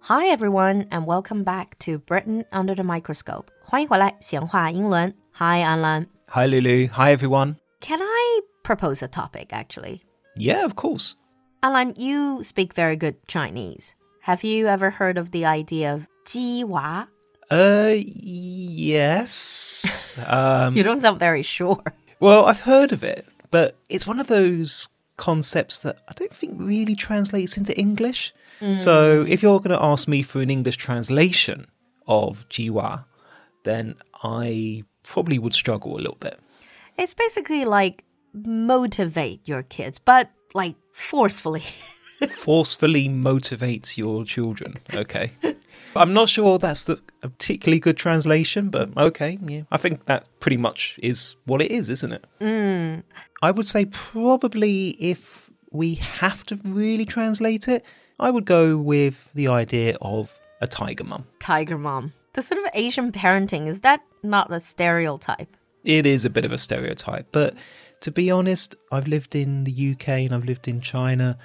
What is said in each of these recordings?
Hi everyone and welcome back to Britain under the microscope. 欢迎回来，闲话英伦。Hi Alan. Hi, Lulu. Hi, everyone. Can I propose a topic actually? Yeah, of course. Alan, you speak very good Chinese. Have you ever heard of the idea of 鸡娃? Uh, yes. um, You don't sound very sure. well, I've heard of it, but it's one of those concepts that I don't think really translates into English. Hmm. So if you're going to ask me for an English translation of Jiwa, then I probably would struggle a little bit. It's basically like motivate your kids, but like forcefully. Forcefully motivates your children. Okay. I'm not sure that's the, a particularly good translation, but okay, yeah. I think that pretty much is what it is, isn't it? Mm. I would say probably if we have to really translate it, I would go with the idea of a tiger mum. Tiger mom. The sort of Asian parenting, is that not a stereotype? It is a bit of a stereotype, but to be honest, I've lived in the UK and I've lived in China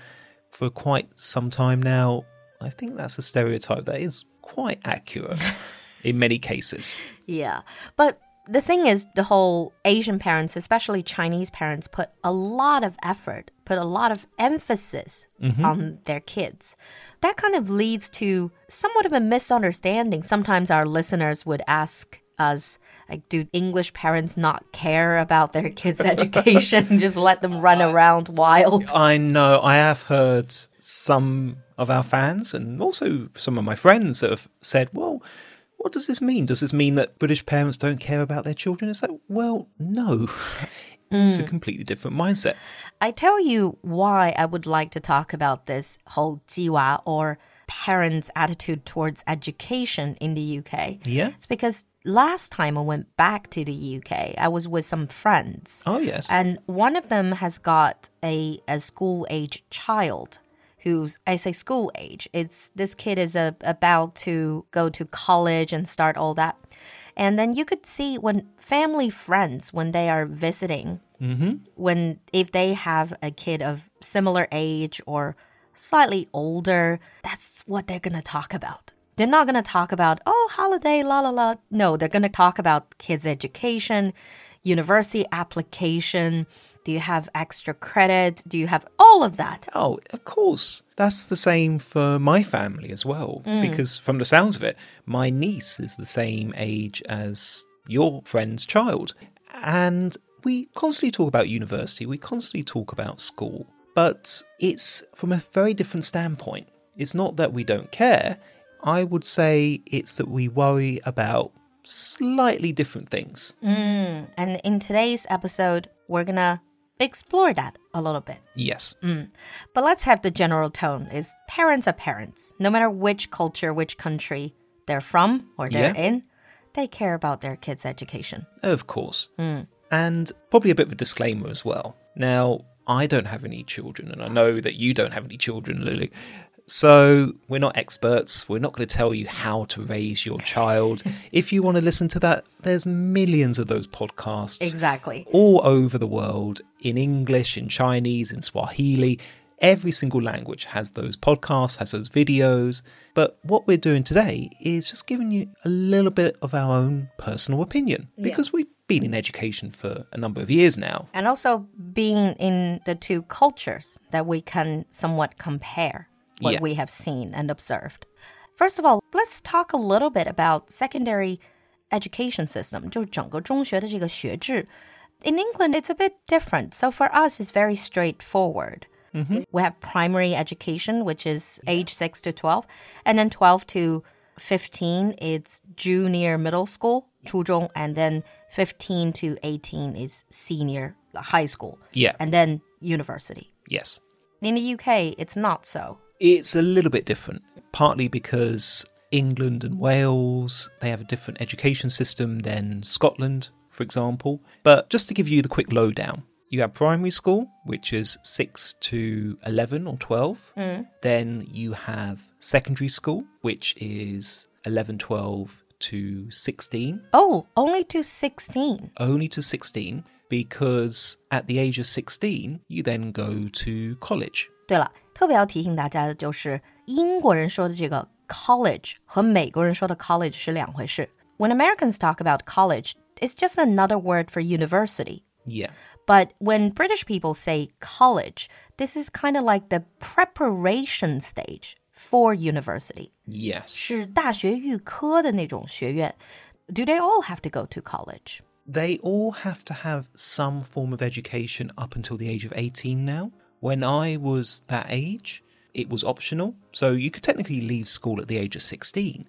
for quite some time now. I think that's a stereotype that is quite accurate in many cases. Yeah. But the thing is, the whole Asian parents, especially Chinese parents, put a lot of effort, put a lot of emphasis mm-hmm. on their kids. That kind of leads to somewhat of a misunderstanding. Sometimes our listeners would ask us, like, do English parents not care about their kids' education? Just let them run around wild? I know I have heard some of our fans and also some of my friends that have said, well, what does this mean? Does this mean that British parents don't care about their children? It's like, well, no. it's a mm. completely different mindset. I tell you why I would like to talk about this whole jiwa or parents' attitude towards education in the UK. Yeah. It's because last time I went back to the UK, I was with some friends. Oh, yes. And one of them has got a, a school age child who's, I say school age. It's this kid is a, about to go to college and start all that. And then you could see when family friends, when they are visiting, mm-hmm. when if they have a kid of similar age or slightly older, that's what they're gonna talk about. They're not gonna talk about, oh, holiday, la la la. No, they're gonna talk about kids' education, university application. Do you have extra credit? Do you have all of that? Oh, of course. That's the same for my family as well. Mm. Because from the sounds of it, my niece is the same age as your friend's child. And we constantly talk about university, we constantly talk about school, but it's from a very different standpoint. It's not that we don't care. I would say it's that we worry about slightly different things. Mm, and in today's episode, we're gonna explore that a little bit. Yes. Mm. But let's have the general tone is parents are parents. No matter which culture, which country they're from or they're Yeah. in, they care about their kids' education. Of course. Mm. And probably a bit of a disclaimer as well. Now, I don't have any children, and I know that you don't have any children, Lulu. So, we're not experts. We're not going to tell you how to raise your child. if you want to listen to that, there's millions of those podcasts Exactly. all over the world in English, in Chinese, in Swahili. Every single language has those podcasts, has those videos. But what we're doing today is just giving you a little bit of our own personal opinion because we've been in education for a number of years now. And also being in the two cultures that we can somewhat compare what yeah. we have seen and observed. First of all, let's talk a little bit about secondary education system. In England, it's a bit different. So for us, it's very straightforward. Mm -hmm. We have primary education, which is age 6 to 12, and then 12 to 15, it's junior middle school, 初中, and then 15 to 18 is senior high school, Yeah. and then university. Yes. In the UK, it's not so. It's a little bit different, partly because England and Wales, they have a different education system than Scotland, for example. But just to give you the quick lowdown, you have primary school, which is 6 to 11 or 12. Mm. Then you have secondary school, which is 11, 12 to 16. Oh, only to 16. Only to 16, because at the age of 16, you then go to college. 对了，特别要提醒大家的就是，英国人说的这个 college 和美国人说的 college 是两回事。When Americans talk about college, it's just another word for university. Yeah. But when British people say college, this is kind of like the preparation stage for university. Yes. 是大学预科的那种学院。Do they all have to go to college? They all have to have some form of education up until the age of 18 now. When I was that age, it was optional. So you could technically leave school at the age of 16,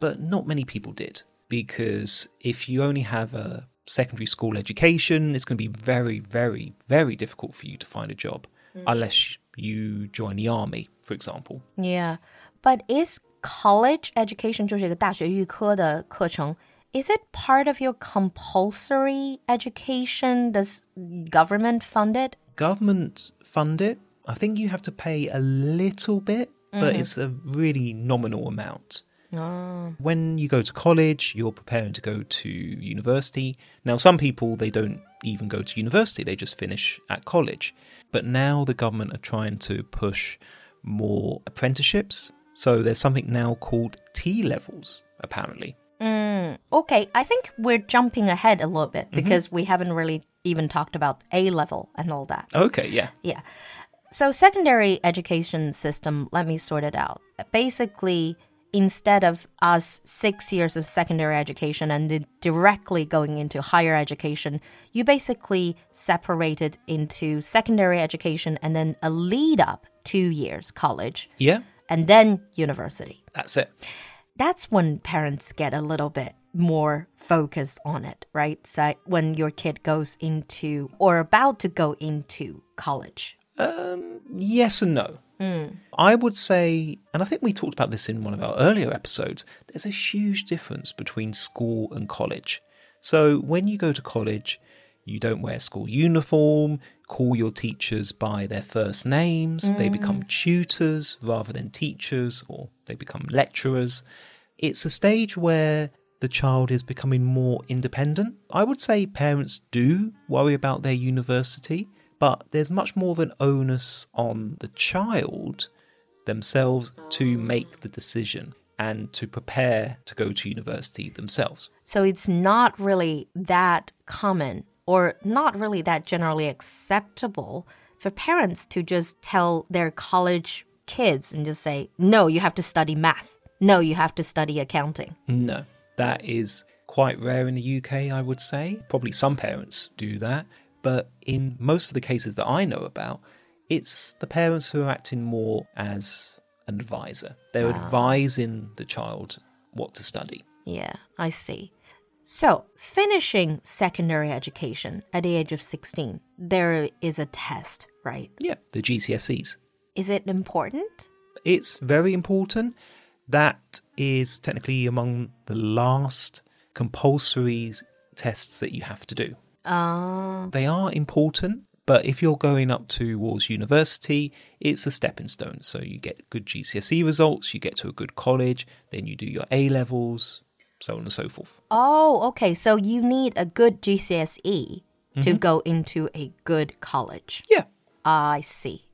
but not many people did. Because if you only have a secondary school education, it's going to be very, very, very difficult for you to find a job unless you join the army, for example. Yeah, but is college education 就是一个大学预科的课程 Is it part of your compulsory education? Does government fund it? government fund it. I think you have to pay a little bit, but it's a really nominal amount. When you go to college, you're preparing to go to university. Now, some people they don't even go to university; they just finish at college. But now the government are trying to push more apprenticeships. So there's something now called T levels, apparently. Mm. Okay, I think we're jumping ahead a little bit mm-hmm. because we haven't really even talked about A level and all that. Okay, yeah. Yeah. So secondary education system, let me sort it out. Basically, instead of us 6 years of secondary education and directly going into higher education, you basically separated into secondary education and then a lead up 2 years college Yeah, and then university. that's it. That's when parents get a little bit more focused on it, right? So when your kid goes into or about to go into college. Um, Yes and no. Mm. I would say, and I think we talked about this in one of our earlier episodes, there's a huge difference between school and college. So when you go to college, you don't wear school uniform, call your teachers by their first names, they mm. become tutors rather than teachers, or they become lecturers. It's a stage where the child is becoming more independent. I would say parents do worry about their university, but there's much more of an onus on the child themselves to make the decision and to prepare to go to university themselves. So it's not really that common or not really that generally acceptable for parents to just tell their college kids and just say, no, you have to study math. No, you have to study accounting. No, that is quite rare in the UK, I would say. Probably some parents do that, but in most of the cases that I know about, it's the parents who are acting more as an advisor. They're ah. advising the child what to study. Yeah, I see. So, finishing secondary education at the age of 16, there is a test, right? Yeah, the GCSEs. Is it important? It's very important. That is technically among the last compulsory tests that you have to do. Uh, They are important, but if you're going up towards university, it's a stepping stone. So you get good GCSE results, you get to a good college, then you do your A levels, so on and so forth. oh, okay. So you need a good GCSE to go into a good college. Yeah, I see.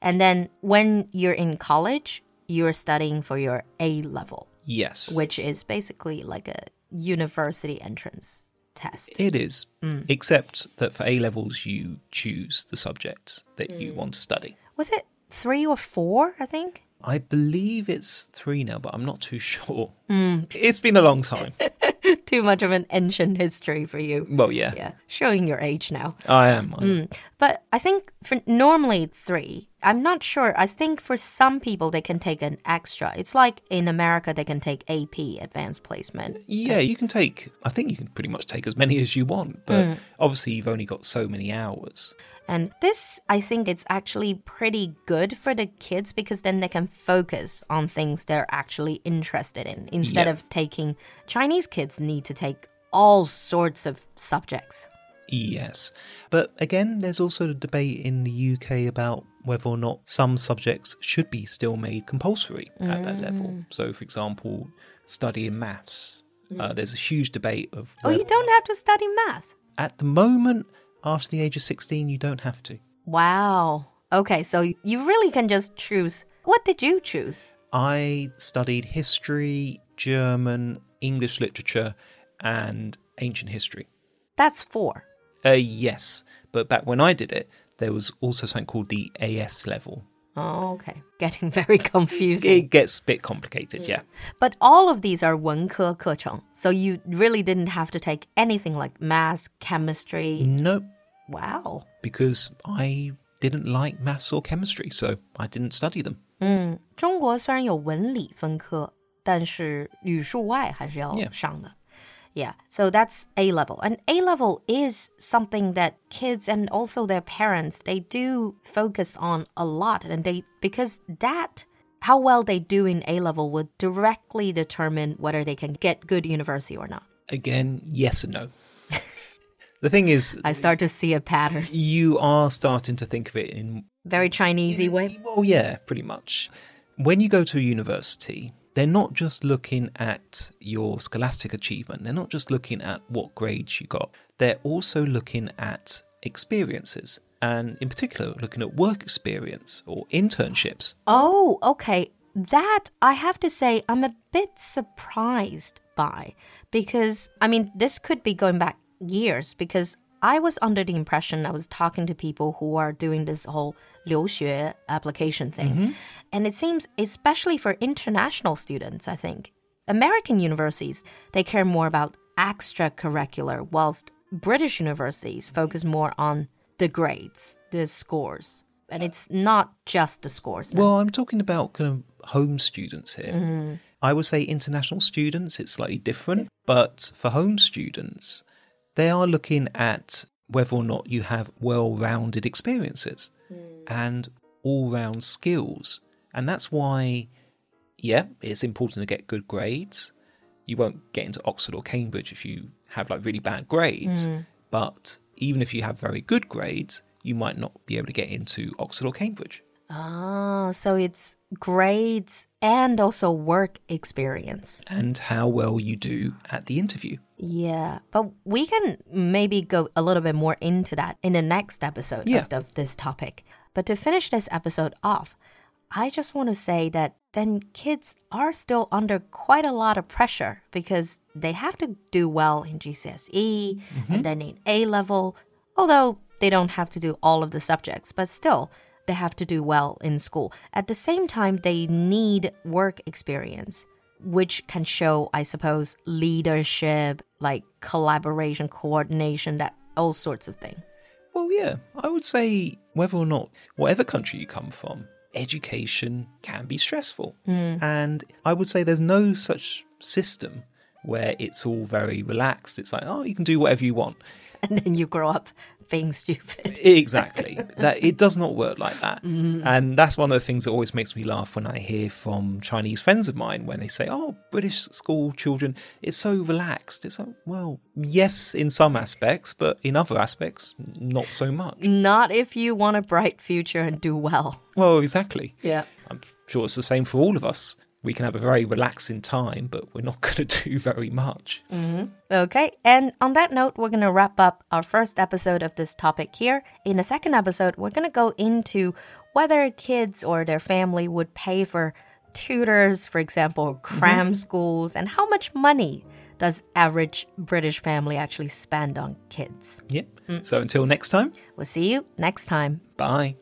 And then when you're in college, you're studying for your A level, yes. which is basically like a university entrance test. It is, mm. except that for A levels, you choose the subjects that you mm. want to study. Was it three or four, I think? I believe it's three now, but I'm not too sure. Mm. It's been a long time. Too much of an ancient history for you. well, yeah, Yeah, showing your age now. I am. I am. But I think for normally three I'm not sure. I think for some people, they can take an extra. It's like in America, they can take AP, advanced placement. Yeah, you can take, I think you can pretty much take as many as you want, but mm. obviously you've only got so many hours. And this, I think, it's actually pretty good for the kids because then they can focus on things they're actually interested in instead of taking Chinese kids need to take all sorts of subjects. Yes. But again, there's also the debate in the UK about whether or not some subjects should be still made compulsory at that level. So, for example, studying maths. Uh, there's a huge debate of Oh, you don't have to study math. at the moment, after the age of 16, you don't have to. Wow. Okay, so you really can just choose. What did you choose? I studied history, German, English literature, and ancient history. That's four. Uh, yes, but back when I did it, there was also something called the AS level. Oh, okay. Getting very confusing. It gets a bit complicated, yeah. But all of these are 文科课程, so you really didn't have to take anything like math, chemistry. Nope, Wow. because I didn't like maths or chemistry, so I didn't study them. 中国虽然有文理分科，但是语数外还是要 Yeah. 上的。Yeah, so that's A level. And A level is something that kids and also their parents, they do focus on a lot. And they, because that, how well they do in A level would directly determine whether they can get good university or not. Again, yes and no. the thing is, I start to see a pattern. you are starting to think of it in Very Chinesey way. Well, yeah, pretty much. When you go to a university, they're not just looking at your scholastic achievement, they're not just looking at what grades you got, they're also looking at experiences. And in particular, looking at work experience or internships. Oh, okay. That I have to say, I'm a bit surprised by because I mean, this could be going back years because I was under the impression I was talking to people who are doing this whole 留学 application thing. Mm-hmm. And it seems, especially for international students, I think, American universities, they care more about extracurricular, whilst British universities focus more on the grades, the scores. And it's not just the scores. now. Well, I'm talking about kind of home students here. Mm-hmm. I would say international students, it's slightly different. But for home students, they are looking at whether or not you have well rounded experiences hmm. and all round skills. And that's why, yeah, it's important to get good grades. You won't get into Oxford or Cambridge if you have like really bad grades. Hmm. But even if you have very good grades, you might not be able to get into Oxford or Cambridge. Ah, so it's grades and also work experience. and how well you do at the interview. Yeah, but we can maybe go a little bit more into that in the next episode Yeah. of, of this topic. But to finish this episode off, I just want to say that then kids are still under quite a lot of pressure because they have to do well in GCSE and then in A level, although they don't have to do all of the subjects, but still they have to do well in school. At the same time, they need work experience which can show, I suppose, leadership, like collaboration, coordination, that all sorts of thing. Well, yeah, I would say whether or not, whatever country you come from, education can be stressful. Hmm. And I would say there's no such system where it's all very relaxed. It's like, oh, you can do whatever you want. And then you grow up being stupid. Exactly. that it does not work like that. Mm-hmm. And that's one of the things that always makes me laugh when I hear from Chinese friends of mine when they say, "Oh, British school children, it's so relaxed." It's like, well, yes, in some aspects, but in other aspects, not so much. Not if you want a bright future and do well. Well, exactly. Yeah. I'm sure it's the same for all of us. We can have a very relaxing time, but we're not going to do very much. Mm-hmm. Okay, and on that note, we're going to wrap up our first episode of this topic here. In the second episode, we're going to go into whether kids or their family would pay for tutors, for example, cram mm-hmm. schools, and how much money does average British family actually spend on kids. Yep. Mm. So until next time, We'll see you next time. bye.